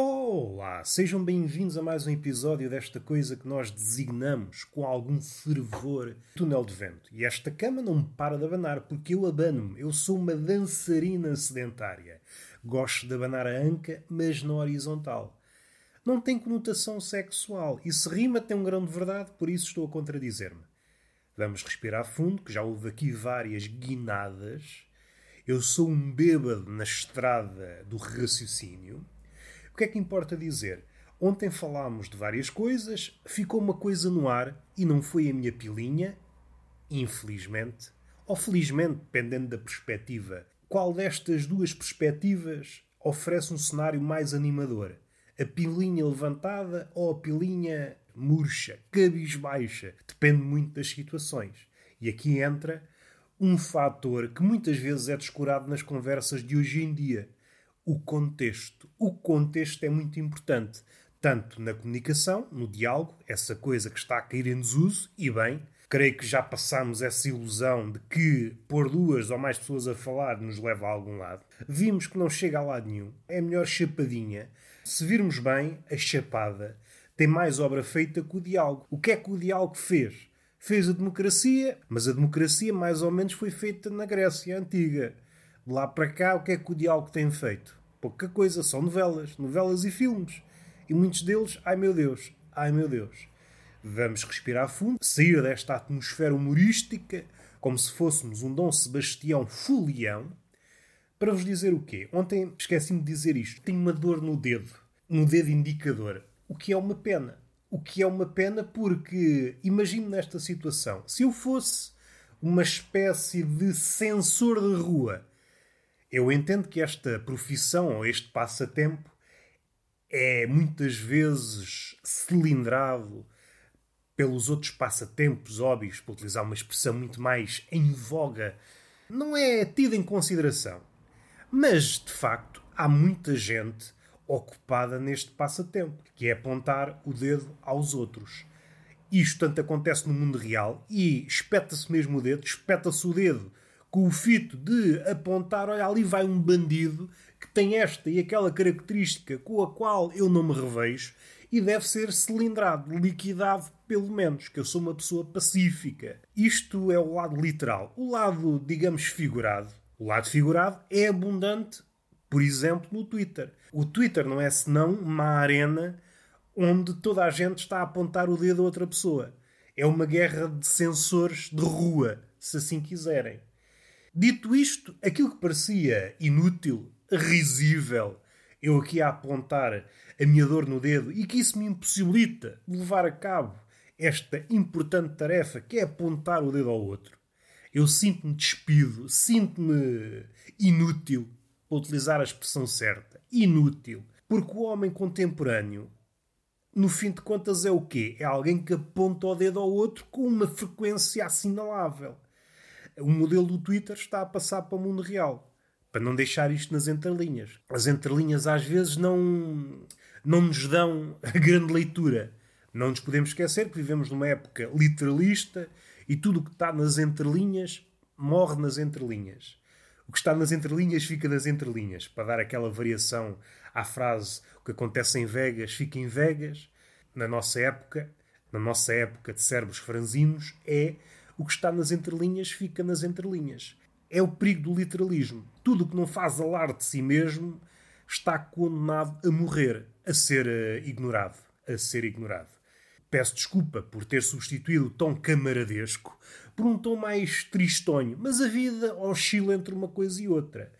Olá, sejam bem-vindos a mais um episódio desta coisa que nós designamos com algum fervor túnel de vento. E esta cama não me para de abanar porque eu abano-me. Eu sou uma dançarina sedentária. Gosto de abanar a anca, mas na horizontal. Não tem conotação sexual e se rima tem um grão de verdade, por isso estou a contradizer-me. Vamos respirar fundo, que já houve aqui várias guinadas. Eu sou um bêbado na estrada do raciocínio. Que é que importa dizer? Ontem falámos de várias coisas, ficou uma coisa no ar e não foi a minha pilinha, infelizmente, ou felizmente, dependendo da perspectiva. Qual destas duas perspectivas oferece um cenário mais animador? A pilinha levantada ou a pilinha murcha, cabisbaixa? Depende muito das situações. E aqui entra um fator que muitas vezes é descurado nas conversas de hoje em dia o contexto. O contexto é muito importante, tanto na comunicação, no diálogo, essa coisa que está a cair em desuso, e bem, creio que já passamos essa ilusão de que pôr duas ou mais pessoas a falar nos leva a algum lado. Vimos que não chega a lado nenhum. É melhor chapadinha. Se virmos bem, a chapada tem mais obra feita que o diálogo. O que é que o diálogo fez? Fez a democracia, mas a democracia mais ou menos foi feita na Grécia Antiga. De lá para cá, o que é que o diálogo tem feito? Pouca coisa, são novelas, novelas e filmes. E muitos deles, ai meu Deus, ai meu Deus. Vamos respirar fundo, sair desta atmosfera humorística, como se fôssemos um Dom Sebastião fulião, para vos dizer o quê? Ontem esqueci-me de dizer isto. Tenho uma dor no dedo, no dedo indicador, o que é uma pena. O que é uma pena porque, imagino nesta situação, se eu fosse uma espécie de sensor de rua eu entendo que esta profissão ou este passatempo é muitas vezes cilindrado pelos outros passatempos óbvios, para utilizar uma expressão muito mais em voga, não é tido em consideração. Mas, de facto, há muita gente ocupada neste passatempo, que é apontar o dedo aos outros. Isto tanto acontece no mundo real e espeta-se mesmo o dedo, espeta-se o dedo com o fito de apontar, olha, ali vai um bandido que tem esta e aquela característica com a qual eu não me revejo e deve ser cilindrado, liquidado, pelo menos, que eu sou uma pessoa pacífica. Isto é o lado literal. O lado, digamos, figurado. O lado figurado é abundante, por exemplo, no Twitter. O Twitter não é senão uma arena onde toda a gente está a apontar o dedo a outra pessoa. É uma guerra de sensores de rua, se assim quiserem. Dito isto, aquilo que parecia inútil, risível, eu aqui a apontar a minha dor no dedo e que isso me impossibilita de levar a cabo esta importante tarefa que é apontar o dedo ao outro. Eu sinto-me despido, sinto-me inútil, para utilizar a expressão certa, inútil, porque o homem contemporâneo, no fim de contas, é o quê? É alguém que aponta o dedo ao outro com uma frequência assinalável o modelo do Twitter está a passar para o mundo real. Para não deixar isto nas entrelinhas. As entrelinhas às vezes não, não nos dão a grande leitura. Não nos podemos esquecer que vivemos numa época literalista e tudo o que está nas entrelinhas morre nas entrelinhas. O que está nas entrelinhas fica nas entrelinhas. Para dar aquela variação à frase o que acontece em Vegas fica em Vegas. Na nossa época, na nossa época de cérebros franzinos, é o que está nas entrelinhas fica nas entrelinhas. É o perigo do literalismo. Tudo o que não faz alarde de si mesmo está condenado a morrer, a ser uh, ignorado. A ser ignorado. Peço desculpa por ter substituído o tom camaradesco por um tom mais tristonho, mas a vida oscila entre uma coisa e outra.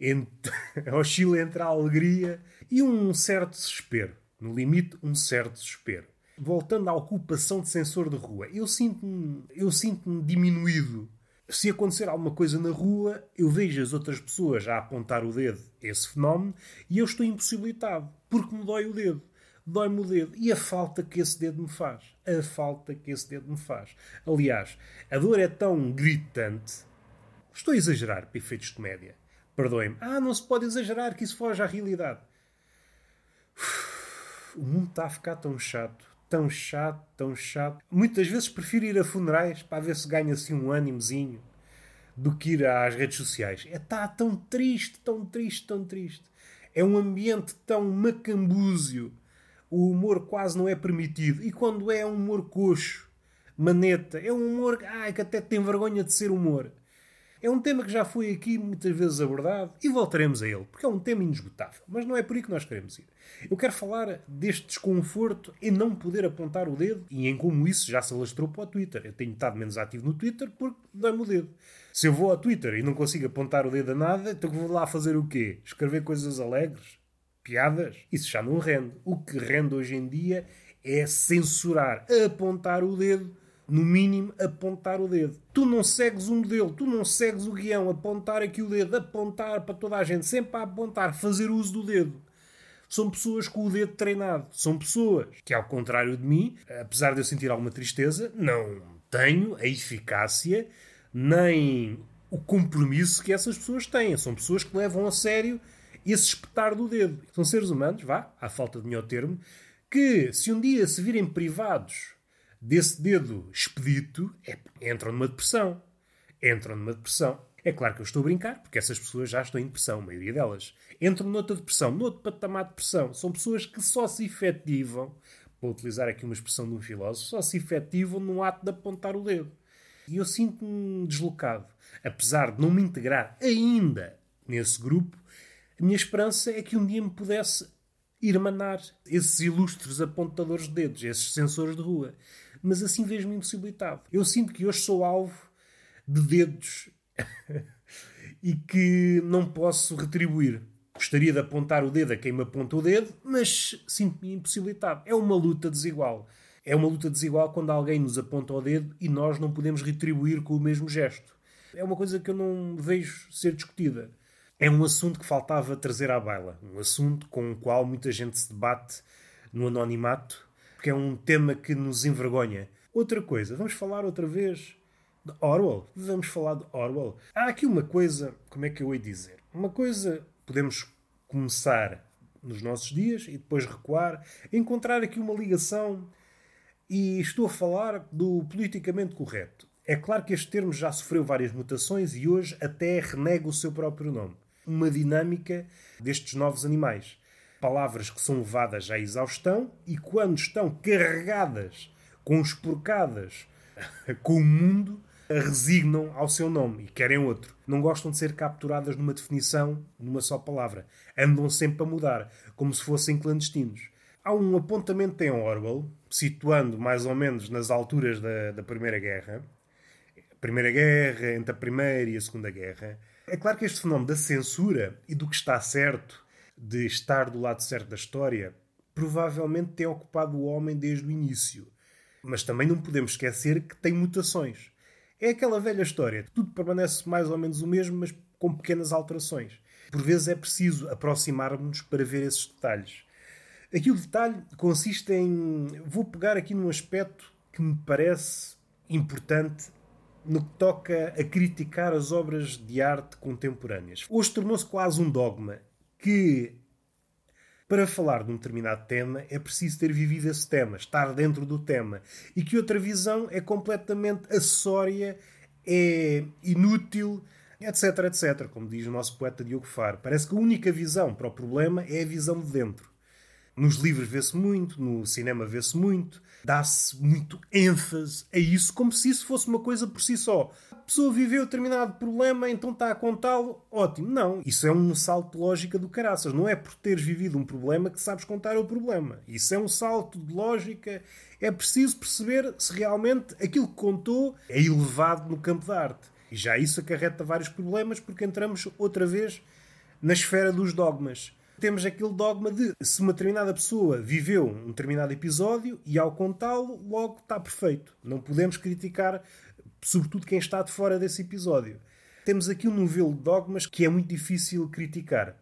Oscila entre a alegria e um certo desespero. No limite, um certo desespero voltando à ocupação de sensor de rua, eu sinto-me eu sinto diminuído. Se acontecer alguma coisa na rua, eu vejo as outras pessoas a apontar o dedo a esse fenómeno e eu estou impossibilitado, porque me dói o dedo. Dói-me o dedo. E a falta que esse dedo me faz. A falta que esse dedo me faz. Aliás, a dor é tão gritante. Estou a exagerar para efeitos de comédia. Perdoem-me. Ah, não se pode exagerar, que isso foge à realidade. Uf, o mundo está a ficar tão chato tão chato, tão chato. Muitas vezes prefiro ir a funerais para ver se ganho assim um ânimozinho do que ir às redes sociais. É tá tão triste, tão triste, tão triste. É um ambiente tão macambúzio. O humor quase não é permitido. E quando é, um humor coxo, maneta, é um humor ai, que até tem vergonha de ser humor. É um tema que já foi aqui muitas vezes abordado e voltaremos a ele, porque é um tema inesgotável. Mas não é por aí que nós queremos ir. Eu quero falar deste desconforto em não poder apontar o dedo e em como isso já se alastrou para o Twitter. Eu tenho estado menos ativo no Twitter porque dá-me o dedo. Se eu vou ao Twitter e não consigo apontar o dedo a nada, então vou lá fazer o quê? Escrever coisas alegres? Piadas? Isso já não rende. O que rende hoje em dia é censurar, apontar o dedo no mínimo, apontar o dedo. Tu não segues o modelo, tu não segues o guião, apontar aqui o dedo, apontar para toda a gente, sempre a apontar, fazer uso do dedo. São pessoas com o dedo treinado. São pessoas que, ao contrário de mim, apesar de eu sentir alguma tristeza, não tenho a eficácia nem o compromisso que essas pessoas têm. São pessoas que levam a sério esse espetar do dedo. São seres humanos, vá, à falta de melhor termo, que se um dia se virem privados desse dedo expedito, é, entram numa depressão. Entram numa depressão. É claro que eu estou a brincar, porque essas pessoas já estão em depressão, a maioria delas. Entram noutra depressão, noutro patamar de depressão. São pessoas que só se efetivam, para utilizar aqui uma expressão de um filósofo, só se efetivam no ato de apontar o dedo. E eu sinto-me deslocado. Apesar de não me integrar ainda nesse grupo, a minha esperança é que um dia me pudesse irmanar esses ilustres apontadores de dedos, esses sensores de rua mas assim vejo-me impossibilitado. Eu sinto que hoje sou alvo de dedos e que não posso retribuir. Gostaria de apontar o dedo a quem me aponta o dedo, mas sinto-me impossibilitado. É uma luta desigual. É uma luta desigual quando alguém nos aponta o dedo e nós não podemos retribuir com o mesmo gesto. É uma coisa que eu não vejo ser discutida. É um assunto que faltava trazer à baila. Um assunto com o qual muita gente se debate no anonimato porque é um tema que nos envergonha. Outra coisa, vamos falar outra vez de Orwell. Vamos falar de Orwell. Há aqui uma coisa, como é que eu ia dizer? Uma coisa, podemos começar nos nossos dias e depois recuar, encontrar aqui uma ligação. E estou a falar do politicamente correto. É claro que este termo já sofreu várias mutações e hoje até renega o seu próprio nome. Uma dinâmica destes novos animais palavras que são levadas à exaustão e quando estão carregadas, conspurcadas com o mundo, resignam ao seu nome e querem outro. Não gostam de ser capturadas numa definição, numa só palavra. Andam sempre a mudar, como se fossem clandestinos. Há um apontamento em Orwell, situando mais ou menos nas alturas da, da Primeira Guerra, Primeira Guerra, entre a Primeira e a Segunda Guerra. É claro que este fenómeno da censura e do que está certo de estar do lado certo da história, provavelmente tem ocupado o homem desde o início. Mas também não podemos esquecer que tem mutações. É aquela velha história. Tudo permanece mais ou menos o mesmo, mas com pequenas alterações. Por vezes é preciso aproximar-nos para ver esses detalhes. Aqui o detalhe consiste em. Vou pegar aqui num aspecto que me parece importante no que toca a criticar as obras de arte contemporâneas. Hoje tornou-se quase um dogma que para falar de um determinado tema é preciso ter vivido esse tema, estar dentro do tema. E que outra visão é completamente acessória, é inútil, etc, etc. Como diz o nosso poeta Diogo Faro. Parece que a única visão para o problema é a visão de dentro. Nos livros vê-se muito, no cinema vê-se muito, dá-se muito ênfase a isso, como se isso fosse uma coisa por si só. A pessoa viveu determinado problema, então está a contá-lo, ótimo. Não, isso é um salto de lógica do caraças. Não é por teres vivido um problema que sabes contar o problema. Isso é um salto de lógica. É preciso perceber se realmente aquilo que contou é elevado no campo da arte. E já isso acarreta vários problemas, porque entramos outra vez na esfera dos dogmas temos aquele dogma de se uma determinada pessoa viveu um determinado episódio e ao contá-lo, logo está perfeito. Não podemos criticar, sobretudo, quem está de fora desse episódio. Temos aqui um novelo de dogmas que é muito difícil criticar.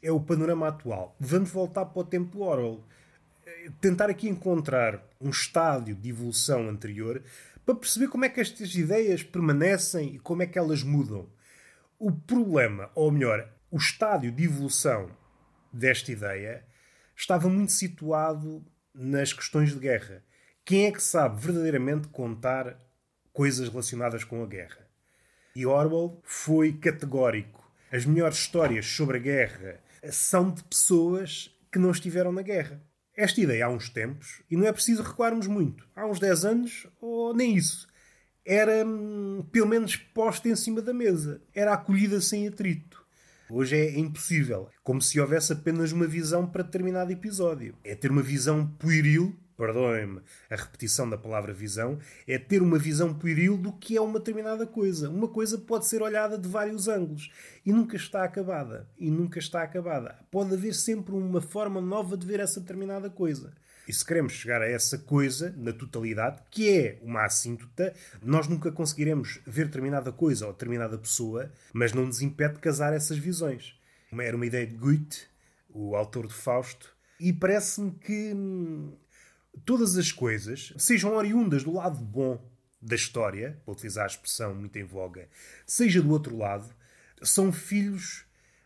É o panorama atual. Vamos voltar para o tempo do Orwell. Tentar aqui encontrar um estádio de evolução anterior para perceber como é que estas ideias permanecem e como é que elas mudam. O problema, ou melhor, o estádio de evolução desta ideia estava muito situado nas questões de guerra. Quem é que sabe verdadeiramente contar coisas relacionadas com a guerra? E Orwell foi categórico. As melhores histórias sobre a guerra são de pessoas que não estiveram na guerra. Esta ideia há uns tempos, e não é preciso recuarmos muito, há uns 10 anos, ou nem isso, era hum, pelo menos posta em cima da mesa. Era acolhida sem atrito. Hoje é impossível. Como se houvesse apenas uma visão para determinado episódio. É ter uma visão pueril perdoem-me a repetição da palavra visão, é ter uma visão pueril do que é uma determinada coisa. Uma coisa pode ser olhada de vários ângulos e nunca está acabada. E nunca está acabada. Pode haver sempre uma forma nova de ver essa determinada coisa. E se queremos chegar a essa coisa, na totalidade, que é uma assíntota, nós nunca conseguiremos ver determinada coisa ou determinada pessoa, mas não nos impede de casar essas visões. Era uma ideia de Goethe, o autor de Fausto, e parece-me que hum, todas as coisas, sejam oriundas do lado bom da história, para utilizar a expressão muito em voga, seja do outro lado, são filhos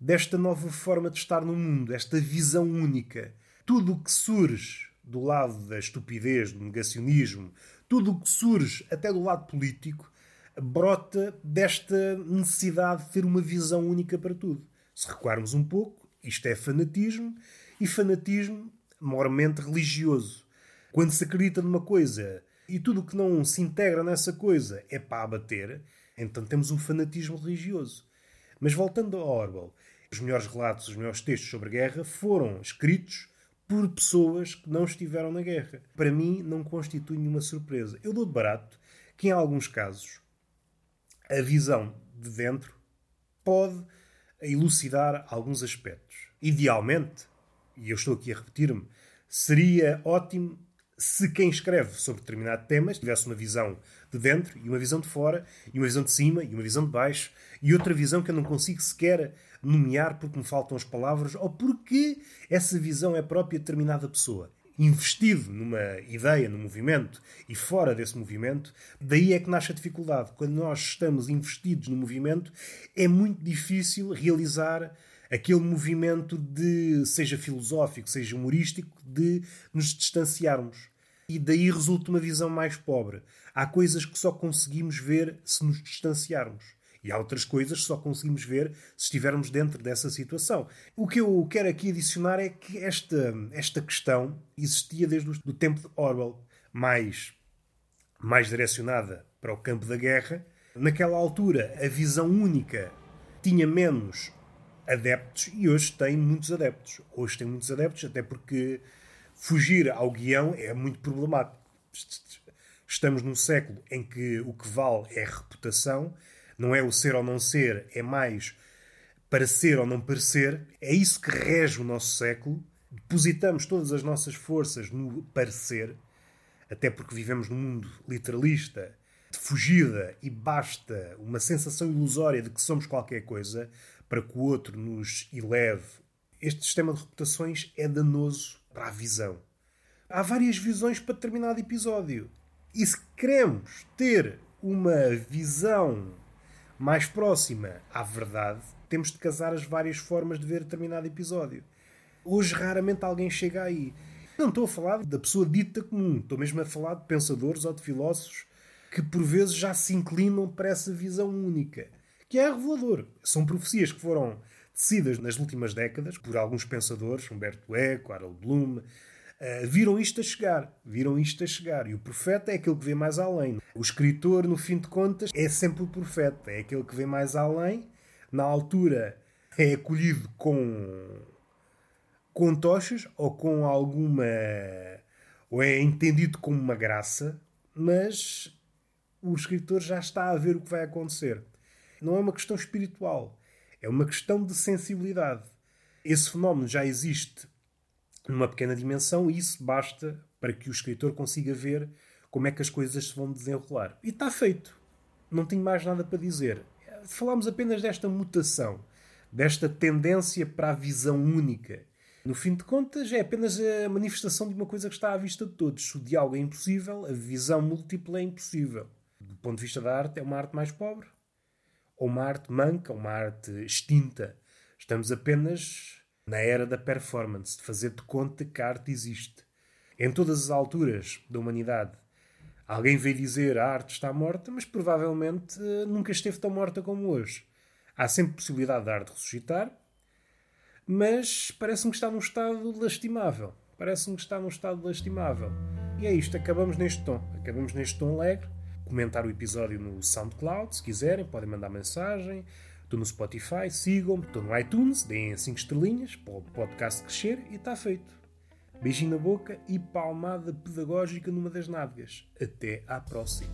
desta nova forma de estar no mundo, esta visão única. Tudo o que surge do lado da estupidez, do negacionismo, tudo o que surge até do lado político, brota desta necessidade de ter uma visão única para tudo. Se recuarmos um pouco, isto é fanatismo, e fanatismo mormente religioso. Quando se acredita numa coisa e tudo o que não se integra nessa coisa é para abater, então temos um fanatismo religioso. Mas voltando a Orwell, os melhores relatos, os melhores textos sobre guerra foram escritos por pessoas que não estiveram na guerra. Para mim, não constitui nenhuma surpresa. Eu dou de barato que, em alguns casos, a visão de dentro pode elucidar alguns aspectos. Idealmente, e eu estou aqui a repetir-me, seria ótimo se quem escreve sobre determinado tema tivesse uma visão de dentro e uma visão de fora, e uma visão de cima e uma visão de baixo, e outra visão que eu não consigo sequer nomear porque me faltam as palavras ou porque essa visão é própria de determinada pessoa. Investido numa ideia, num movimento e fora desse movimento, daí é que nasce a dificuldade. Quando nós estamos investidos no movimento, é muito difícil realizar aquele movimento de, seja filosófico, seja humorístico, de nos distanciarmos. E daí resulta uma visão mais pobre. Há coisas que só conseguimos ver se nos distanciarmos. E há outras coisas que só conseguimos ver se estivermos dentro dessa situação. O que eu quero aqui adicionar é que esta, esta questão existia desde o tempo de Orwell, mais, mais direcionada para o campo da guerra. Naquela altura, a visão única tinha menos adeptos e hoje tem muitos adeptos. Hoje tem muitos adeptos, até porque fugir ao guião é muito problemático. Estamos num século em que o que vale é reputação, não é o ser ou não ser, é mais parecer ou não parecer. É isso que rege o nosso século. Depositamos todas as nossas forças no parecer, até porque vivemos num mundo literalista, de fugida e basta uma sensação ilusória de que somos qualquer coisa para que o outro nos eleve. Este sistema de reputações é danoso para a visão. Há várias visões para determinado episódio. E se queremos ter uma visão mais próxima à verdade, temos de casar as várias formas de ver determinado episódio. Hoje raramente alguém chega aí. Não estou a falar da pessoa dita comum, estou mesmo a falar de pensadores ou de filósofos que por vezes já se inclinam para essa visão única que é revelador. São profecias que foram tecidas nas últimas décadas por alguns pensadores, Humberto Eco, Harold Bloom, uh, viram isto a chegar. Viram isto a chegar. E o profeta é aquele que vê mais além. O escritor, no fim de contas, é sempre o profeta. É aquele que vê mais além. Na altura, é acolhido com, com tochas ou com alguma. ou é entendido como uma graça, mas o escritor já está a ver o que vai acontecer. Não é uma questão espiritual, é uma questão de sensibilidade. Esse fenómeno já existe numa pequena dimensão e isso basta para que o escritor consiga ver como é que as coisas se vão desenrolar. E está feito. Não tenho mais nada para dizer. Falamos apenas desta mutação, desta tendência para a visão única. No fim de contas, é apenas a manifestação de uma coisa que está à vista de todos. Se o diálogo é impossível, a visão múltipla é impossível. Do ponto de vista da arte, é uma arte mais pobre ou uma arte manca, uma arte extinta. Estamos apenas na era da performance, de fazer de conta que a arte existe. Em todas as alturas da humanidade, alguém veio dizer a arte está morta, mas provavelmente eh, nunca esteve tão morta como hoje. Há sempre possibilidade da arte ressuscitar, mas parece-me que está num estado lastimável. Parece-me que está num estado lastimável. E é isto, acabamos neste tom. Acabamos neste tom alegre. Comentar o episódio no SoundCloud, se quiserem, podem mandar mensagem. Estou no Spotify, sigam-me. Estou no iTunes, deem 5 estrelinhas para o podcast crescer e está feito. Beijinho na boca e palmada pedagógica numa das nádegas. Até à próxima.